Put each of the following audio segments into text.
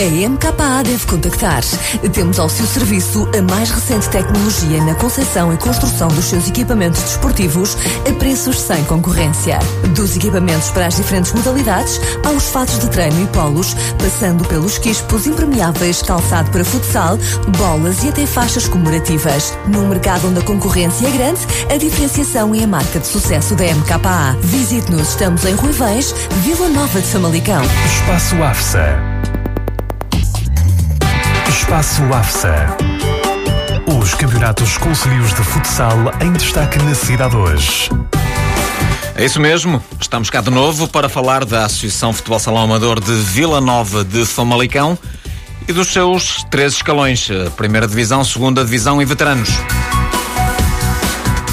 A MKA deve contactar. Temos ao seu serviço a mais recente tecnologia na concepção e construção dos seus equipamentos desportivos a preços sem concorrência. Dos equipamentos para as diferentes modalidades, aos fatos de treino e polos, passando pelos quispos impermeáveis, calçado para futsal, bolas e até faixas comemorativas. Num mercado onde a concorrência é grande, a diferenciação é a marca de sucesso da MKA. Visite-nos, estamos em Ruivães, Vila Nova de Famalicão. Espaço AFSA. Espaço AFSA. Os campeonatos concelhios de futsal em destaque na cidade hoje. É isso mesmo, estamos cá de novo para falar da Associação Futebol Salão Amador de Vila Nova de Famalicão e dos seus três escalões, Primeira Divisão, Segunda Divisão e Veteranos.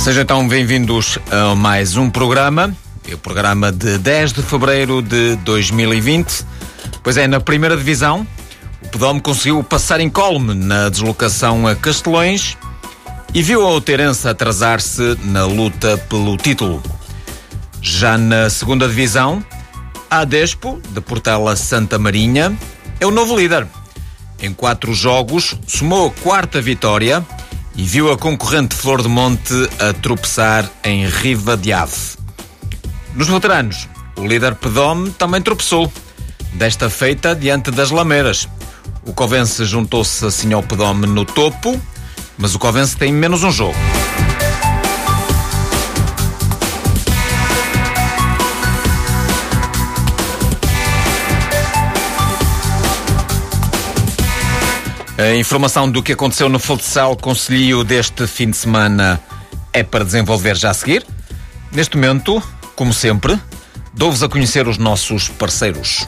Sejam então bem-vindos a mais um programa, o programa de 10 de fevereiro de 2020. Pois é, na Primeira Divisão, o Pedome conseguiu passar incólume na deslocação a Castelões e viu a Outeirense atrasar-se na luta pelo título. Já na segunda divisão, a Despo, de Portela Santa Marinha, é o novo líder. Em quatro jogos, somou a quarta vitória e viu a concorrente Flor de Monte a tropeçar em Riva de Ave. Nos veteranos, o líder Pedome também tropeçou, desta feita diante das Lameiras. O Covense juntou-se assim ao Pedome no topo, mas o Covense tem menos um jogo. A informação do que aconteceu no futsal Conselho deste fim de semana é para desenvolver já a seguir. Neste momento, como sempre, dou-vos a conhecer os nossos parceiros.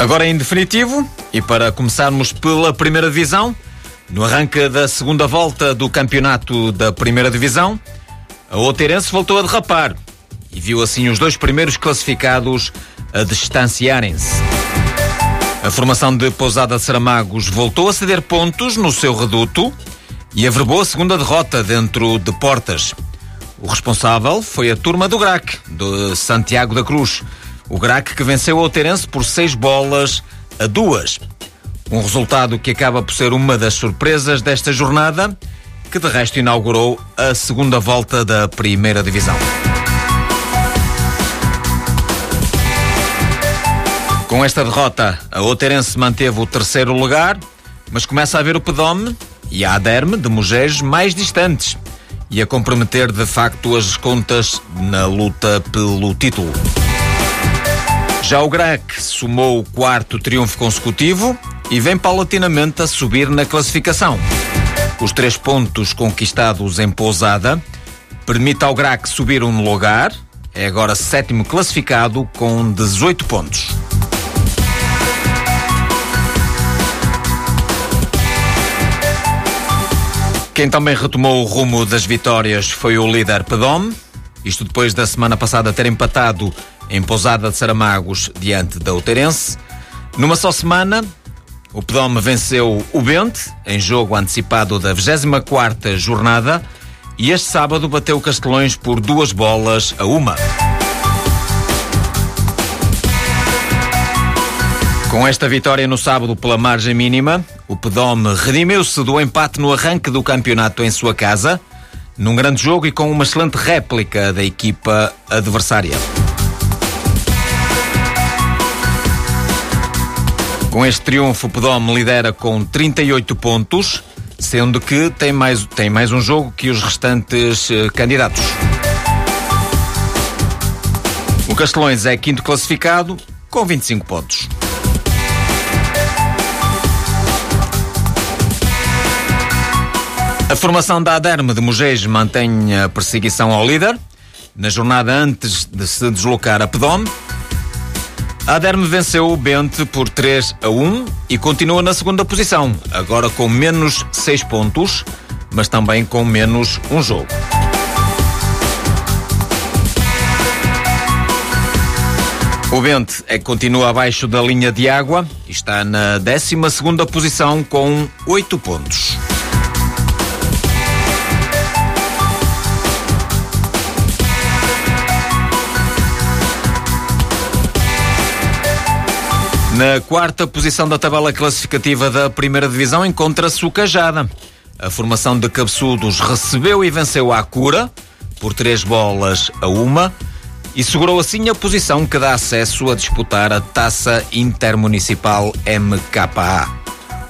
Agora em definitivo, e para começarmos pela primeira divisão, no arranque da segunda volta do campeonato da primeira divisão, a Outeirense voltou a derrapar e viu assim os dois primeiros classificados a distanciarem-se. A formação de Pousada Saramagos voltou a ceder pontos no seu reduto e averbou a segunda derrota dentro de portas. O responsável foi a turma do GRAC, de Santiago da Cruz, o GRAC que venceu o Outeirense por seis bolas a duas. Um resultado que acaba por ser uma das surpresas desta jornada, que de resto inaugurou a segunda volta da primeira divisão. Com esta derrota, a Outeirense manteve o terceiro lugar, mas começa a ver o Pedome e a Aderme de Mugeres mais distantes e a comprometer de facto as contas na luta pelo título. Já o GRAC somou o quarto triunfo consecutivo e vem paulatinamente a subir na classificação. Os três pontos conquistados em Pousada permite ao GRAC subir um lugar, é agora sétimo classificado com 18 pontos. Quem também retomou o rumo das vitórias foi o líder Pedome, Isto depois da semana passada ter empatado em Pousada de Saramagos diante da Uteirense. Numa só semana, o Pedome venceu o Bente em jogo antecipado da 24ª jornada e este sábado bateu Castelões por duas bolas a uma. Com esta vitória no sábado pela margem mínima, o Pedome redimiu-se do empate no arranque do campeonato em sua casa, num grande jogo e com uma excelente réplica da equipa adversária. Com este triunfo, o Pedome lidera com 38 pontos, sendo que tem mais, tem mais um jogo que os restantes eh, candidatos. O Castelões é quinto classificado, com 25 pontos. A formação da Aderme de Mugeis mantém a perseguição ao líder. Na jornada antes de se deslocar a Pedome, a Aderme venceu o Bente por 3 a 1 e continua na segunda posição, agora com menos 6 pontos, mas também com menos um jogo. O Bente é que continua abaixo da linha de água e está na 12 segunda posição com 8 pontos. Na quarta posição da tabela classificativa da primeira divisão encontra-se o Cajada. A formação de cabeçudos recebeu e venceu a Cura por três bolas a uma e segurou assim a posição que dá acesso a disputar a taça intermunicipal MKA.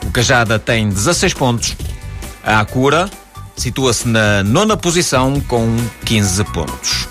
O Cajada tem 16 pontos. A Acura situa-se na nona posição com 15 pontos.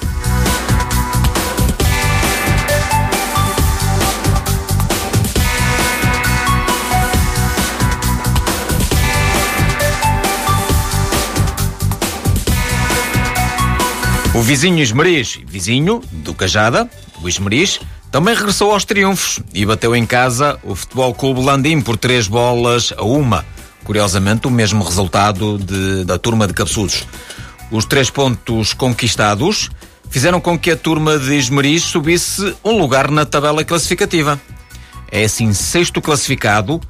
Vizinho Esmeriz, vizinho do Cajada, o Esmeriz, também regressou aos triunfos e bateu em casa o Futebol Clube Landim por três bolas a uma. Curiosamente, o mesmo resultado de, da turma de Capsudos. Os três pontos conquistados fizeram com que a turma de Esmeriz subisse um lugar na tabela classificativa. É assim sexto classificado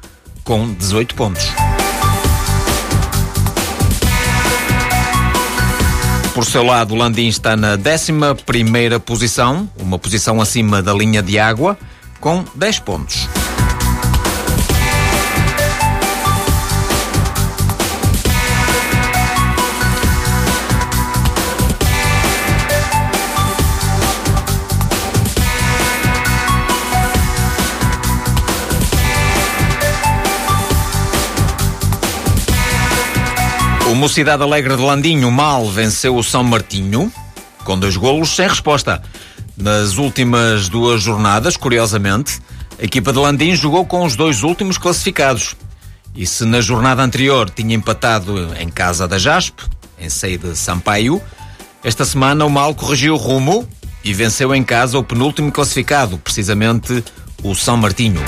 com 18 pontos. Por seu lado, Landim está na 11 posição, uma posição acima da linha de água, com 10 pontos. O Mocidade Alegre de Landinho mal venceu o São Martinho com dois golos sem resposta. Nas últimas duas jornadas, curiosamente, a equipa de Landim jogou com os dois últimos classificados. E se na jornada anterior tinha empatado em casa da Jaspe, em sede Sampaio, esta semana o Mal corrigiu o rumo e venceu em casa o penúltimo classificado, precisamente o São Martinho.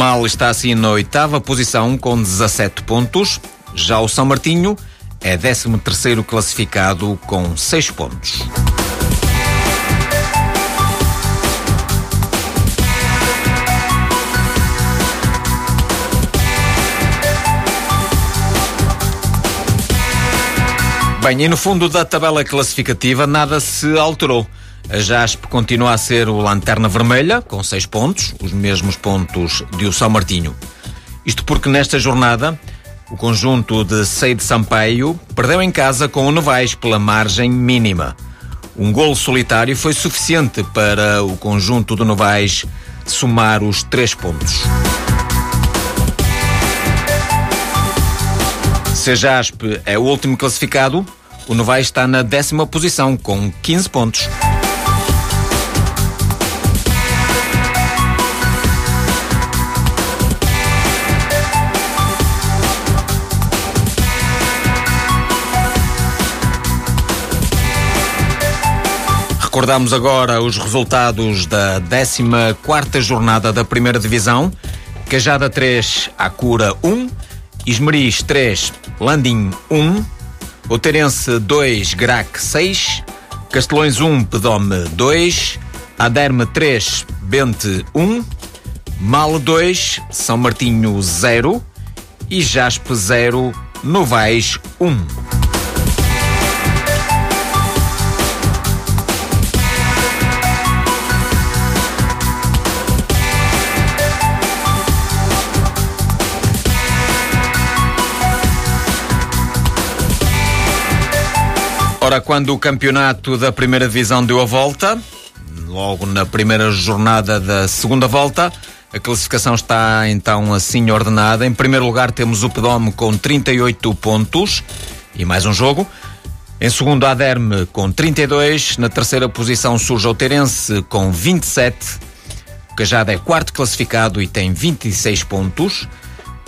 Mal está assim na oitava posição com 17 pontos. Já o São Martinho é 13 terceiro classificado com 6 pontos. Bem, e no fundo da tabela classificativa nada se alterou. A JASP continua a ser o Lanterna Vermelha, com 6 pontos, os mesmos pontos de o São Martinho. Isto porque nesta jornada o conjunto de Seide Sampaio perdeu em casa com o Novais pela margem mínima. Um golo solitário foi suficiente para o conjunto do Novais somar os três pontos. Se a JASP é o último classificado, o Novais está na décima posição com 15 pontos. Recordamos agora os resultados da 14 jornada da Primeira Divisão. Cajada 3, Acura 1, Esmeriz 3, Landim 1, Oterense 2, Grac 6, Castelões 1, Pedome 2, Aderme 3, Bente 1, Male 2, São Martinho 0 e Jaspe 0, Novais 1. Ora, quando o campeonato da primeira divisão deu a volta, logo na primeira jornada da segunda volta, a classificação está então assim ordenada. Em primeiro lugar temos o Pedome com 38 pontos e mais um jogo. Em segundo, a Aderme com 32. Na terceira posição surge o Terence com 27. O Cajada é quarto classificado e tem 26 pontos.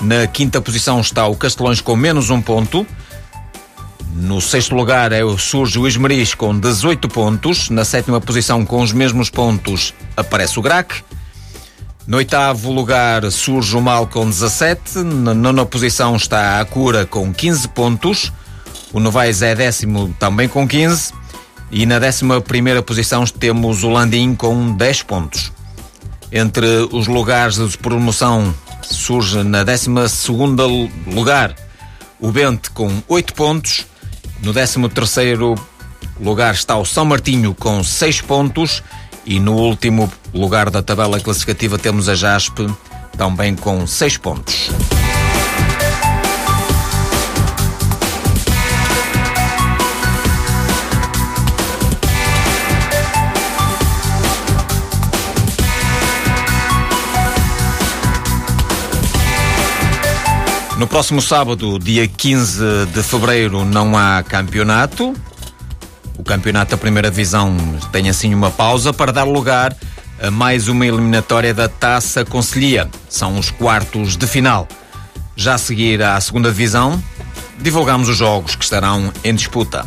Na quinta posição está o Castelões com menos um ponto. No sexto lugar é, surge o Esmeriz com 18 pontos. Na sétima posição, com os mesmos pontos, aparece o Grac. No oitavo lugar surge o Mal com 17. Na nona posição está a Cura com 15 pontos. O Novais é décimo também com 15. E na décima primeira posição temos o Landim com 10 pontos. Entre os lugares de promoção surge na décima segunda lugar o Bente com 8 pontos. No 13º lugar está o São Martinho com 6 pontos e no último lugar da tabela classificativa temos a Jaspe também com 6 pontos. No próximo sábado, dia 15 de fevereiro, não há campeonato. O campeonato da primeira divisão tem assim uma pausa para dar lugar a mais uma eliminatória da Taça Conselhia. São os quartos de final. Já a seguir à segunda divisão, divulgamos os jogos que estarão em disputa.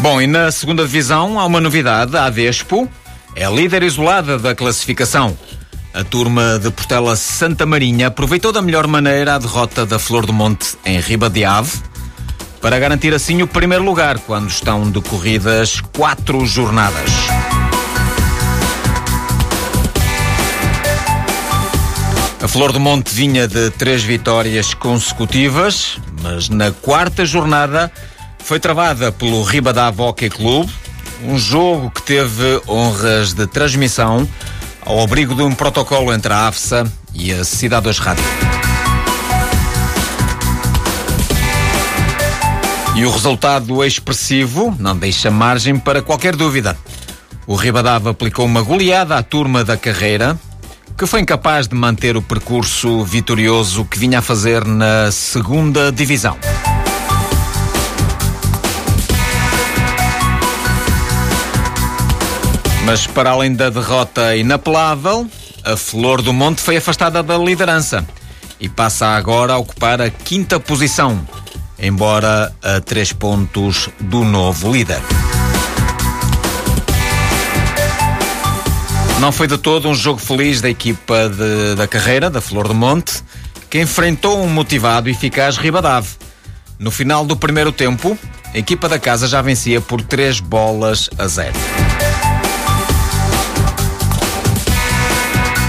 Bom, e na segunda divisão há uma novidade. A Despo é líder isolada da classificação. A turma de Portela Santa Marinha aproveitou da melhor maneira a derrota da Flor do Monte em Riba de Ave para garantir assim o primeiro lugar quando estão decorridas quatro jornadas. A Flor do Monte vinha de três vitórias consecutivas, mas na quarta jornada foi travada pelo Ribadavia Hockey Club, um jogo que teve honras de transmissão ao abrigo de um protocolo entre a AFSA e a Cidade das Rádio. E o resultado expressivo não deixa margem para qualquer dúvida. O Ribadava aplicou uma goleada à turma da carreira, que foi incapaz de manter o percurso vitorioso que vinha a fazer na segunda divisão. Mas para além da derrota inapelável, a Flor do Monte foi afastada da liderança e passa agora a ocupar a quinta posição, embora a três pontos do novo líder. Não foi de todo um jogo feliz da equipa de, da carreira, da Flor do Monte, que enfrentou um motivado e eficaz Ribadave. No final do primeiro tempo, a equipa da casa já vencia por três bolas a zero.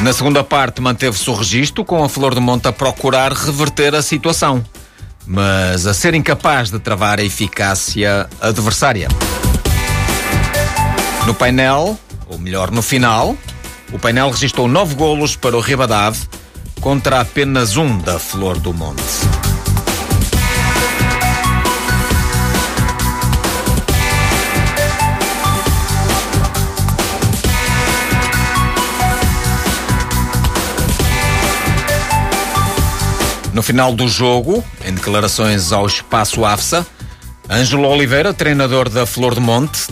Na segunda parte manteve-se o registro, com a Flor de Monte a procurar reverter a situação. mas a ser incapaz de travar a eficácia adversária. No painel, ou melhor, no final, o painel registrou nove golos para o Ribadave contra apenas um da Flor do Monte. No final do jogo, em declarações ao Espaço AFSA, Ângelo Oliveira, treinador da Flor do Monte,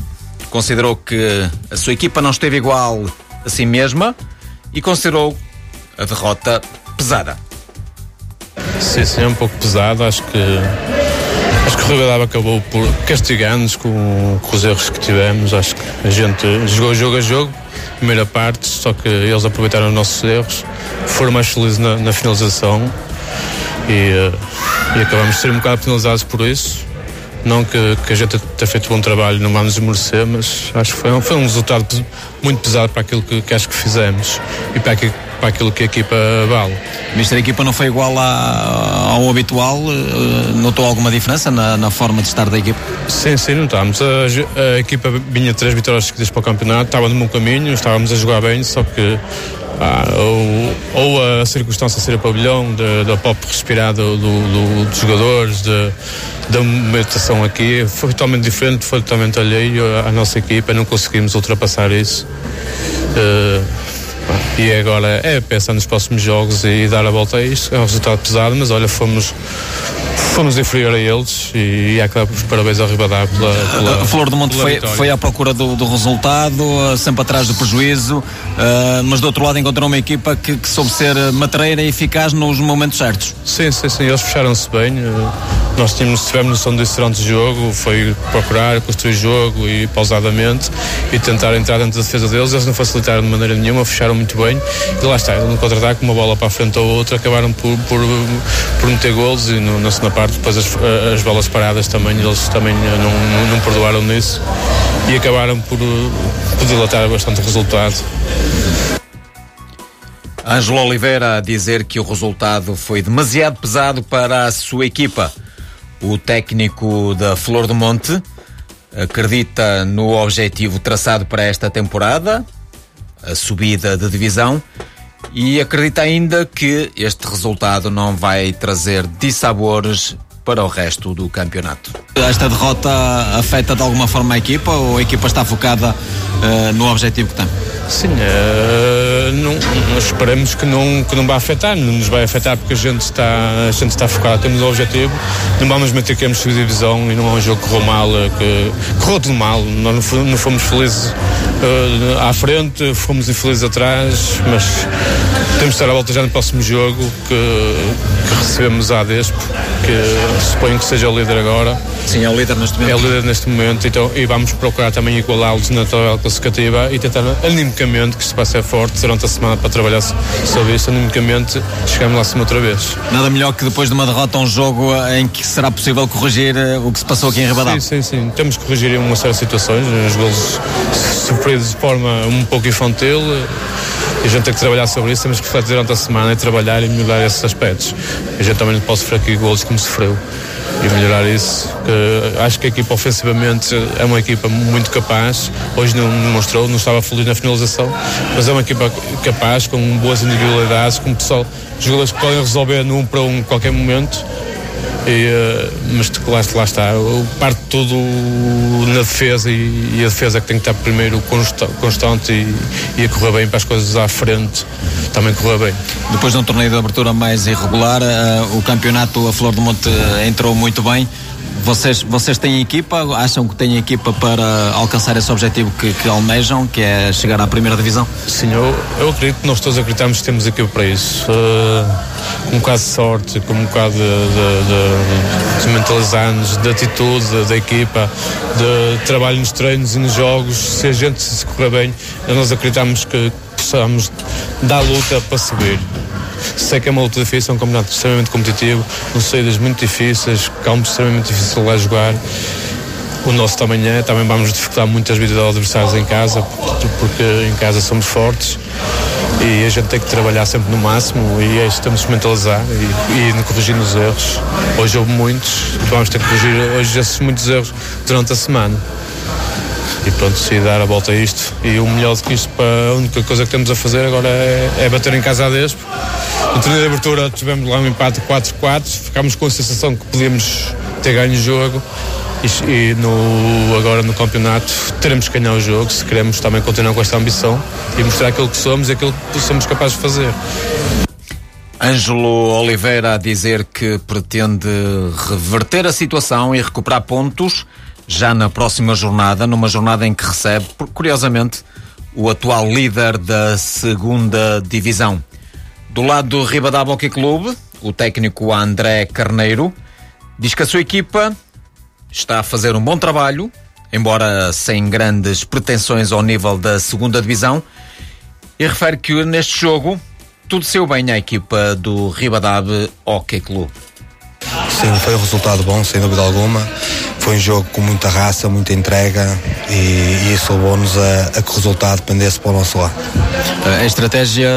considerou que a sua equipa não esteve igual a si mesma e considerou a derrota pesada. Sim, sim, é um pouco pesado. Acho que acho que o Rio acabou por castigar-nos com, com, os erros que tivemos. Acho que a gente jogou jogo a jogo, primeira parte, só que eles aproveitaram os nossos erros, foram mais felizes na, na finalização e, eh, e acabamos de ser um bocado penalizados por isso. Não que, que a gente tenha feito um bom trabalho, não vamos merecer, mas acho que foi foi um resultado muito pesado para aquilo que, que acho que fizemos e para aquilo, para aquilo que a equipa vale. Mister, a equipa não foi igual à, ao habitual? Eh, notou alguma diferença na, na, forma de estar da equipa? Sim, sim, notámos. A, a equipa vinha três vitórias seguidas para o campeonato, estava no bom caminho, estávamos a jogar bem, só que ah, ou, ou, a circunstância ser o pavilhão, da pop respirada do, do, dos jogadores, de, da movimentação aqui, foi totalmente diferente, foi totalmente alheio à nossa equipa, não conseguimos ultrapassar isso. Uh, e agora é pensar nos próximos jogos e dar a volta a isto. É um resultado pesado, mas olha, fomos fomos inferior a eles e, e aquela parabéns ao Ribadar pela, pela A Flor do Monte foi, foi à procura do, do, resultado, sempre atrás do prejuízo, uh, mas do outro lado encontrou uma equipa que, que soube ser matreira e eficaz nos momentos certos. Sim, sim, sim, eles fecharam-se bem. Uh, nós tínhamos, tivemos noção disso durante o jogo, foi procurar, construir jogo e pausadamente e tentar entrar dentro da defesa deles. Eles não facilitaram de maneira nenhuma, fecharam muito bem e lá está, no contra-ataque, uma bola para a frente ou outra, acabaram por, por, por meter golos e no, na segunda parte depois as, as bolas paradas também, eles também não, não, não perdoaram nisso e acabaram por, por dilatar bastante o resultado. Ângelo Oliveira a dizer que o resultado foi demasiado pesado para a sua equipa. O técnico da Flor do Monte acredita no objetivo traçado para esta temporada, a subida de divisão, e acredita ainda que este resultado não vai trazer dissabores para o resto do campeonato. Esta derrota afeta de alguma forma a equipa ou a equipa está focada uh, no objetivo que tem? Sim, uh, não, esperamos que não, que não vai afetar, não nos vai afetar porque a gente está, a gente está focado, temos o objetivo, não vamos meter que temos divisão e não é um jogo que correu mal, que correu tudo mal, nós não fomos felizes uh, à frente, fomos infelizes atrás, mas temos de estar à volta já no próximo jogo que, que recebemos a Adespo, que suponho que seja o líder agora. Sim, é o líder neste momento. É o líder neste momento, então, e vamos procurar também igualá-los na tabela classificativa e tentar animicamente, que isto vai ser forte durante a semana para trabalhar sobre isso, animicamente chegamos lá acima outra vez. Nada melhor que depois de uma derrota um jogo em que será possível corrigir eh, o que se passou aqui em Ribadão. Sim, sim, sim. Temos que corrigir em uma série de situações, os golos sofridos de forma um pouco infantil e a gente tem que trabalhar sobre isso, temos que refletir durante a semana e trabalhar e melhorar esses aspectos. A gente também não pode sofrer aqui golos como sofreu e melhorar isso. acho que a equipa ofensivamente é uma equipa muito capaz. Hoje não mostrou, não estava feliz na finalização, mas é uma equipa capaz, com boas individualidades, com pessoal, jogadores que podem resolver num para um qualquer momento e, uh, mas lá, lá está, parte tudo na defesa e, e, a defesa que tem que estar primeiro constante e, e, a correr bem para as coisas à frente também correr bem. Depois de um torneio de abertura mais irregular, uh, o campeonato a Flor do Monte entrou muito bem. Vocês, vocês têm equipa? Acham que têm equipa para alcançar esse objetivo que, que almejam, que é chegar à primeira divisão? Sim, eu, eu acredito, nós todos acreditamos que temos equipa para isso. Uh, um bocado de sorte, com um bocado de, de, de, de mentalizar-nos, de atitude da equipa, de trabalho nos treinos e nos jogos. Se a gente se correr bem, nós acreditamos que possamos dar luta para subir. Sei que é uma luta difícil, é um campeonato extremamente competitivo, com saídas muito difíceis, campos extremamente difíceis lá jogar. O nosso também é, também vamos dificultar muitas vidas dos adversários em casa, porque em casa somos fortes e a gente tem que trabalhar sempre no máximo e é isso temos que mentalizar e, e corrigir os erros. Hoje houve muitos, vamos ter que corrigir hoje esses muitos erros durante a semana. E pronto, se dar a volta a isto. E o melhor do que isto, para a única coisa que temos a fazer agora é, é bater em casa a Despo. No torneio de abertura tivemos lá um empate 4-4, ficámos com a sensação que podíamos ter ganho o jogo e, e, no, agora no campeonato teremos que ganhar o jogo se queremos também continuar com esta ambição e mostrar aquilo que somos e aquilo que somos capazes de fazer. Ângelo Oliveira a dizer que pretende reverter a situação e recuperar pontos já na próxima jornada, numa jornada em que recebe, curiosamente, o atual líder da segunda divisão. Do lado do Ribadavia Hockey Clube, o técnico André Carneiro diz que a sua equipa está a fazer um bom trabalho, embora sem grandes pretensões ao nível da segunda divisão, e refere que neste jogo tudo saiu bem à equipa do Ribadab Hockey Clube. Sim, foi um resultado bom, sem dúvida alguma. Foi um jogo com muita raça, muita entrega e, e isso levou-nos a, a, que o resultado pendesse para o nosso lado. A estratégia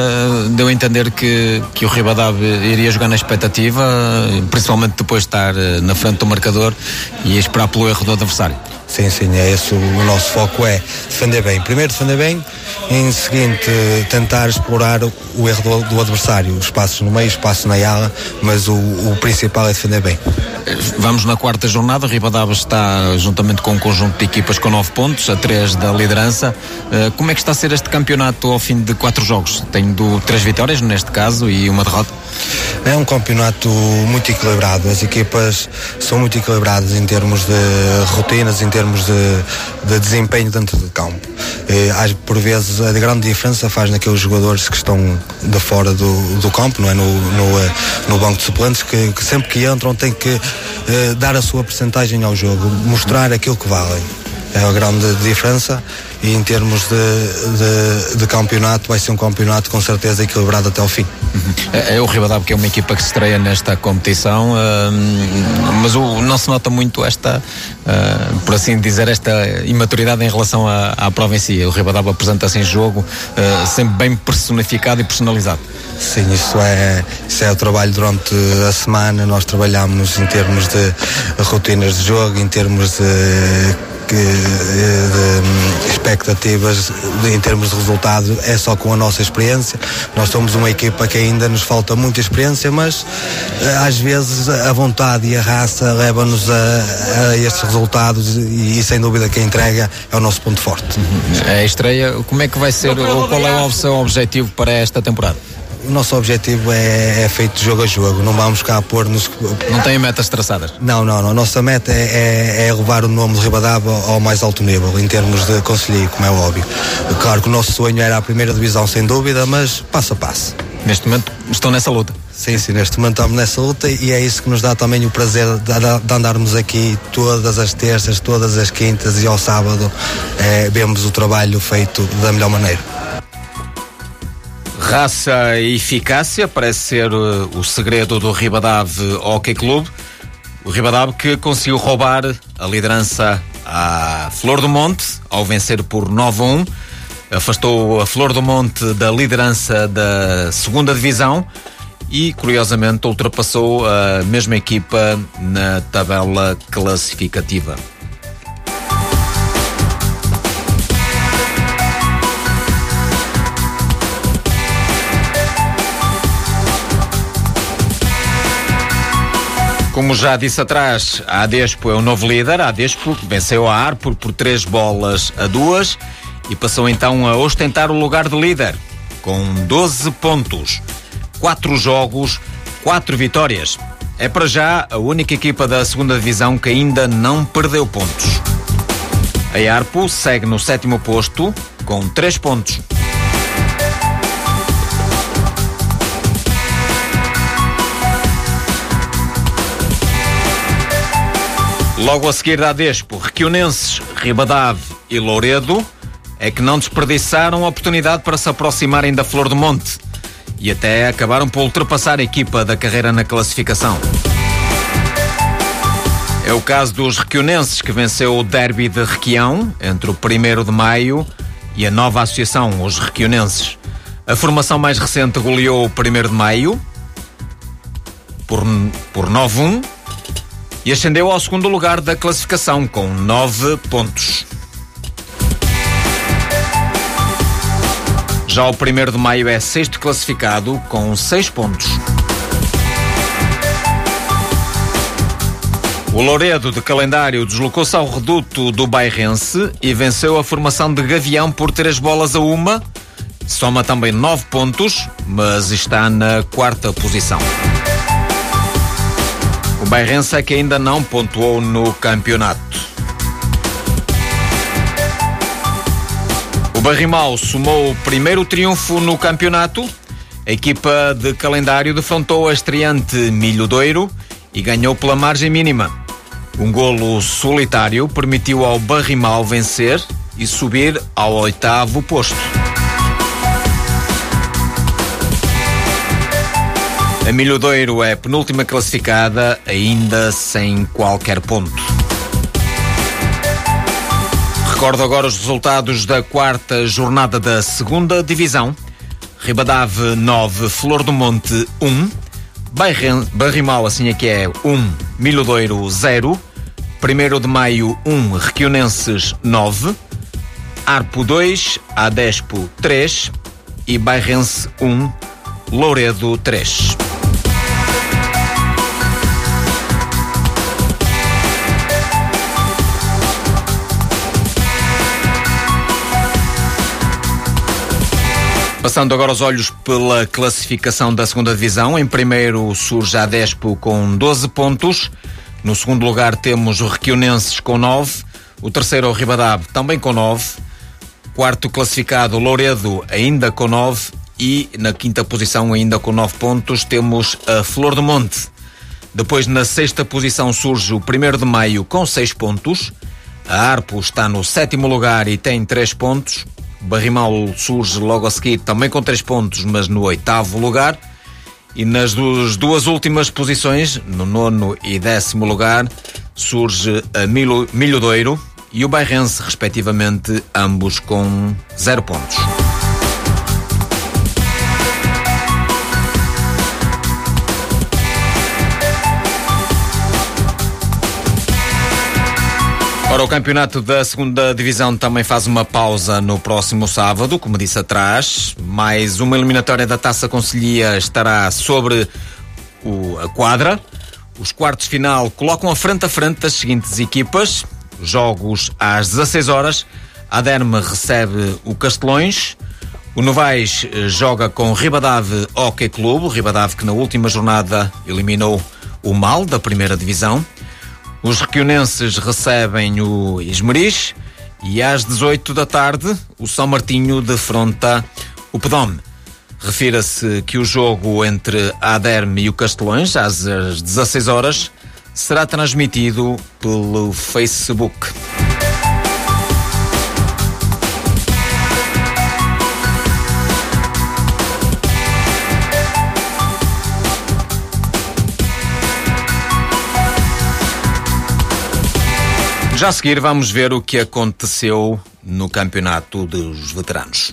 deu a entender que, que o Ribadab iria jogar na expectativa, principalmente depois de estar eh, na frente do marcador e esperar pelo erro do adversário. Sim, sim, é esse o, o nosso foco é defender bem. Primeiro defender bem, em seguinte tentar explorar o erro do, do adversário, espaços no meio, espaço na ala, mas o, o principal é defender bem. Vamos na quarta jornada, Ribadavas está juntamente com um conjunto de equipas com nove pontos, a três da liderança. Eh, como é que está a ser este campeonato ao fim de quatro jogos? Tenho três vitórias neste caso e uma derrota. É um campeonato muito equilibrado. As equipas são muito equilibradas em termos de rotinas, em termos de, de desempenho dentro do campo. E, por vezes a grande diferença faz naqueles jogadores que estão de fora do, do campo, não é? No, no, eh, no banco de suplentes, que, que sempre que entram têm que eh, dar a sua percentagem ao jogo, mostrar aquilo que valem. É a grande diferença e em termos de, de, de, campeonato vai ser um campeonato com certeza equilibrado até ao fim. Uhum. É, é o Ribadab que é uma equipa que se estreia nesta competição, uh, mas o, não se nota muito esta, uh, por assim dizer, esta imaturidade em relação à, à prova em si. O Ribadab apresenta-se em jogo uh, sempre bem personificado e personalizado. Sim, isso é, isso é o trabalho durante a semana. Nós trabalhamos em termos de rotinas de jogo, em termos de que de expectativas em termos de resultado é só com a nossa experiência. Nós somos uma equipa que ainda nos falta muita experiência, mas eh, às vezes a vontade e a raça levam-nos a, a, estes resultados e, e, sem dúvida que a entrega é o nosso ponto forte. A estreia, como é que vai ser, ou qual é o seu objetivo para esta temporada? O nosso objetivo é, é, feito jogo a jogo, não vamos cá pôr-nos. Não tem metas traçadas? Não, não, não. A nossa meta é, é, é levar o nome de Ribadava ao mais alto nível, em termos de conselheiro, como é óbvio. Claro que o nosso sonho era a primeira divisão, sem dúvida, mas passo a passo. Neste momento estão nessa luta? Sim, sim, neste momento estamos nessa luta e é isso que nos dá também o prazer de, de andarmos aqui todas as terças, todas as quintas e ao sábado é, vemos o trabalho feito da melhor maneira. Raça e eficácia parece ser uh, o segredo do Ribadave Hockey Clube. O Ribadave que conseguiu roubar a liderança à Flor do Monte ao vencer por 9 a 1. Afastou a Flor do Monte da liderança da segunda divisão e, curiosamente, ultrapassou a mesma equipa na tabela classificativa. Como já disse atrás, a Adespo é o novo líder. A Adespo venceu a Arpor por três bolas a duas e passou então a ostentar o lugar de líder, com 12 pontos, quatro jogos, quatro vitórias. É para já a única equipa da segunda divisão que ainda não perdeu pontos. A Arpo segue no sétimo posto com três pontos. Logo a seguir da Despo, Requionenses, Ribadave e Louredo é que não desperdiçaram a oportunidade para se aproximarem da Flor do Monte e até acabaram por ultrapassar a equipa da carreira na classificação. É o caso dos Requionenses que venceu o derby de Requião entre o 1 de maio e a nova associação, os Requionenses. A formação mais recente goleou o 1 de maio por, por 9-1 e ascendeu ao segundo lugar da classificação com 9 pontos. Já o 1 de maio é sexto classificado com 6 pontos. O Loredo de calendário deslocou-se ao reduto do Bairrense e venceu a formação de Gavião por três bolas a uma. Soma também nove pontos, mas está na quarta posição. Bairrense que ainda não pontuou no campeonato. O Barrimal somou o primeiro triunfo no campeonato. A equipa de calendário defrontou a estreante Milho Doiro e ganhou pela margem mínima. Um golo solitário permitiu ao Barrimal vencer e subir ao oitavo posto. A Milhodeiro é penúltima classificada, ainda sem qualquer ponto. Recordo agora os resultados da quarta jornada da segunda divisão. Ribadave 9, Flor do Monte 1, Barrimal, assim que é 1, Milhodeiro 0, 1 de Maio 1, Requionenses 9, Arpo 2, Adespo 3 e Bairrense 1, Louredo 3. Passando agora os olhos pela classificação da segunda divisão, em primeiro surge a Despo com 12 pontos, no segundo lugar temos o Requionenses com 9, o terceiro o Ribadab também com 9, quarto classificado Louredo ainda com 9 e na quinta posição ainda com 9 pontos temos a Flor do Monte. Depois na sexta posição surge o 1 de Maio com 6 pontos, a Arpo está no sétimo lugar e tem 3 pontos, Barrimal surge logo a seguir também com 3 pontos, mas no oitavo lugar. E nas duas, últimas posições, no nono e décimo lugar, surge a Milo, Milhodeiro e o Bairrense, respectivamente, ambos com 0 pontos. Ora, o campeonato da segunda divisão também faz uma pausa no próximo sábado, como disse atrás. Mais uma eliminatória da Taça Conselhia estará sobre o, a quadra. Os quartos final colocam a frente a frente as seguintes equipas. Jogos às 16 horas. A Derme recebe o Castelões. O Novais eh, joga com o Ribadave Hockey Clube. Ribadave que na última jornada eliminou o Mal da primeira divisão. Os requionenses recebem o Esmeriz e às 18 da tarde o São Martinho defronta o Pedome. Refira-se que o jogo entre a Aderme e o Castelões, às 16 horas, será transmitido pelo Facebook. Já a seguir vamos ver o que aconteceu no campeonato dos veteranos.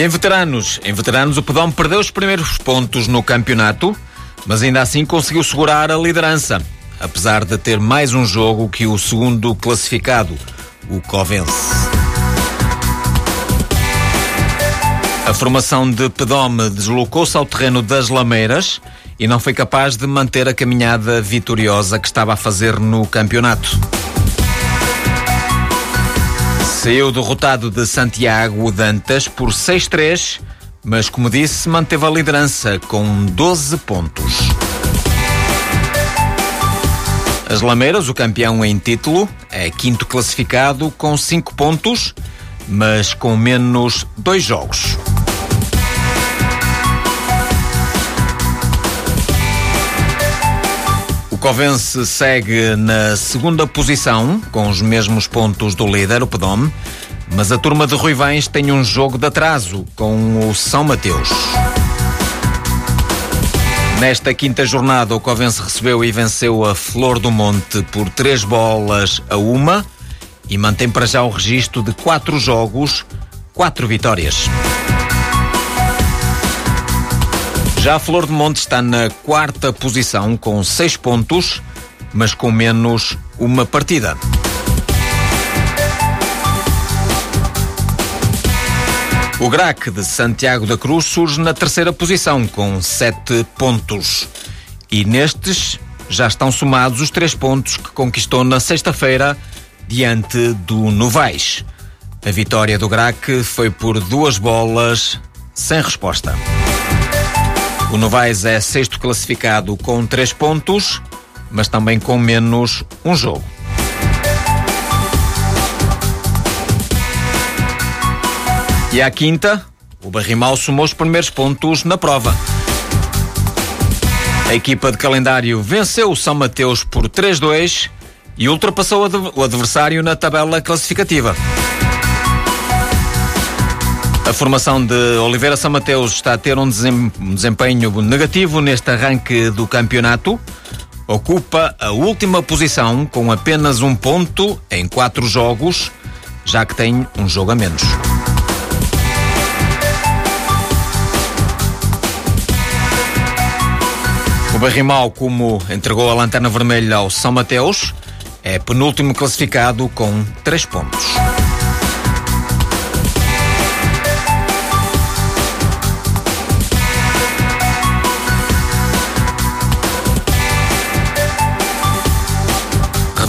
Em veteranos, em veteranos o Pedão perdeu os primeiros pontos no campeonato, mas ainda assim conseguiu segurar a liderança, apesar de ter mais um jogo que o segundo classificado, o Covense. A formação de Pedome deslocou-se ao terreno das Lameiras e não foi capaz de manter a caminhada vitoriosa que estava a fazer no campeonato. Saiu derrotado de Santiago Dantas por 6-3, mas como disse, manteve a liderança com 12 pontos. As Lameiras, o campeão em título, é quinto classificado com 5 pontos, mas com menos dois jogos. Covense segue na segunda posição, com os mesmos pontos do líder, o Pedome, mas a turma de Ruivães tem um jogo de atraso com o São Mateus. Nesta quinta jornada, o Covense recebeu e venceu a Flor do Monte por três bolas a uma e mantém para já o registro de quatro jogos, quatro vitórias. Já a Flor de Monte está na quarta posição com seis pontos, mas com menos uma partida. O Grac de Santiago da Cruz surge na terceira posição com sete pontos. E nestes já estão somados os três pontos que conquistou na sexta-feira diante do Novais. A vitória do Grac foi por duas bolas sem resposta. O Novaes é sexto classificado com três pontos, mas também com menos um jogo. E à quinta, o Barrimal somou os primeiros pontos na prova. A equipa de calendário venceu o São Mateus por 3-2 e ultrapassou o adversário na tabela classificativa. A formação de Oliveira São Mateus está a ter um desempenho negativo neste arranque do campeonato. Ocupa a última posição com apenas um ponto em quatro jogos, já que tem um jogo a menos. O Barrimal, como entregou a lanterna vermelha ao São Mateus, é penúltimo classificado com três pontos.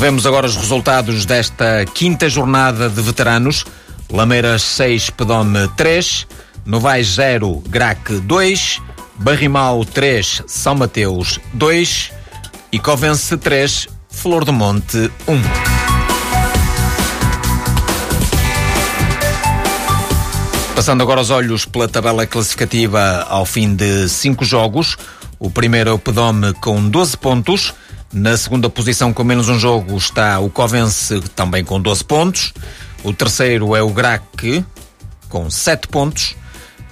Vemos agora os resultados desta quinta jornada de veteranos. Lameiras 6, Pedome 3, Novais 0, Grac 2, Barrimal 3, São Mateus 2 e Covense 3, Flor do Monte 1. Passando agora os olhos pela tabela classificativa ao fim de cinco jogos. O primeiro é o Pedome com 12 pontos. Na segunda posição, com menos um jogo, está o Covense, também com 12 pontos. O terceiro é o Grac, com 7 pontos.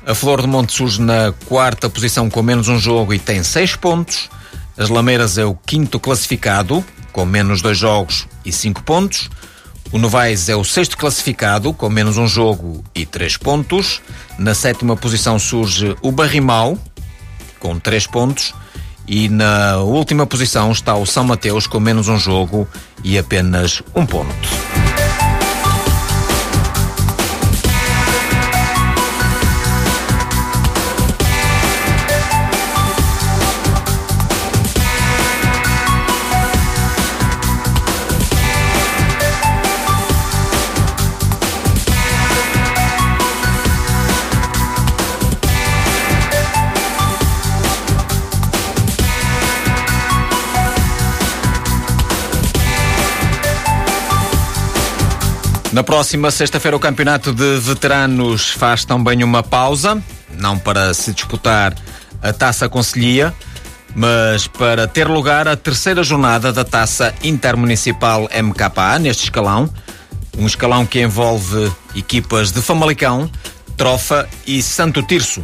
A Flor de Monte surge na quarta posição, com menos um jogo e tem 6 pontos. As Lameiras é o quinto classificado, com menos dois jogos e 5 pontos. O Novais é o sexto classificado, com menos um jogo e 3 pontos. Na sétima posição surge o Barrimal, com 3 pontos. E na última posição está o São Mateus com menos um jogo e apenas um ponto. Na próxima sexta-feira, o Campeonato de Veteranos faz também uma pausa, não para se disputar a Taça Conselhia, mas para ter lugar a terceira jornada da Taça Intermunicipal MKA neste escalão. Um escalão que envolve equipas de Famalicão, Trofa e Santo Tirso.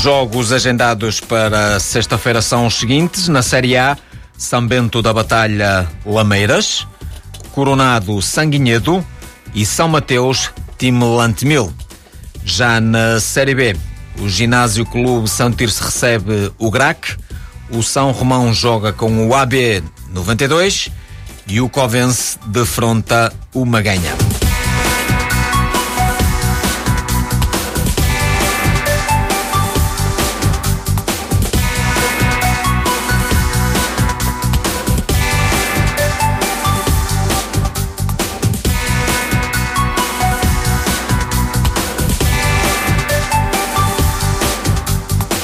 Jogos agendados para sexta-feira são os seguintes. Na Série A, São Bento da Batalha Lameiras, Coronado Sanguinhedo e São Mateus Timlante Mil. Já na Série B, o Ginásio Clube São Tirso recebe o GRAC, o São Romão joga com o AB 92 e o Covense defronta o Maganha.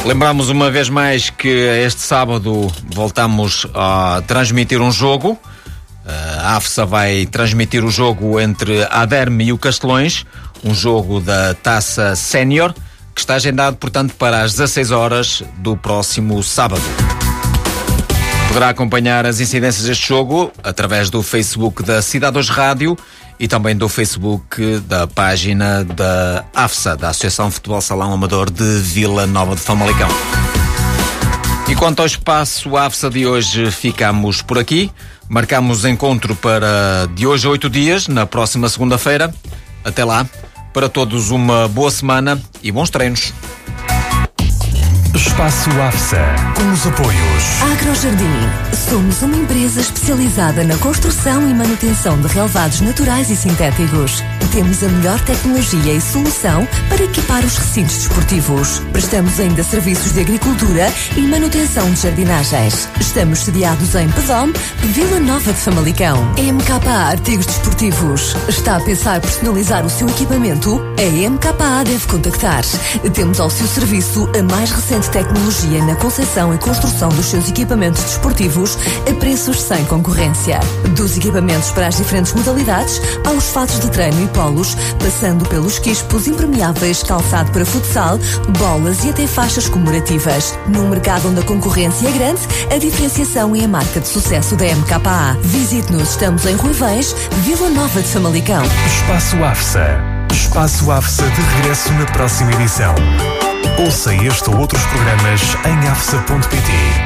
Lembramos uma vez mais que este sábado voltamos a transmitir um jogo. A AFSA vai transmitir o jogo entre a Aderme e o Castelões, um jogo da Taça Sénior, que está agendado, portanto, para as 16 horas do próximo sábado. Poderá acompanhar as incidências deste jogo através do Facebook da Cidade Hoje Rádio e também do Facebook da página da AFSA, da Associação Futebol Salão Amador de Vila Nova de Famalicão. E quanto ao espaço AFSA de hoje, ficamos por aqui. Marcamos encontro para de hoje a oito dias, na próxima segunda-feira. Até lá. Para todos uma boa semana e bons treinos. Espaço AFSA, com os apoios. Agrojardim. Somos uma empresa especializada na construção e manutenção de relevados naturais e sintéticos. Temos a melhor tecnologia e solução para equipar os recintos desportivos. Prestamos ainda serviços de agricultura e manutenção de jardinagens. Estamos sediados em Pedom, Vila Nova de Famalicão. MKA Artigos Desportivos. Está a pensar personalizar o seu equipamento? A MKA deve contactar. Temos ao seu serviço a mais recente tecnologia na concepção e construção dos seus equipamentos desportivos a preços sem concorrência. Dos equipamentos para as diferentes modalidades, aos fatos de treino e passando pelos quispos impermeáveis, calçado para futsal, bolas e até faixas comemorativas. Num mercado onde a concorrência é grande, a diferenciação é a marca de sucesso da MKA. Visite-nos, estamos em Ruivães, Vila Nova de Famalicão. Espaço AFSA. Espaço AFSA de regresso na próxima edição. Ouça este ou outros programas em afsa.pt.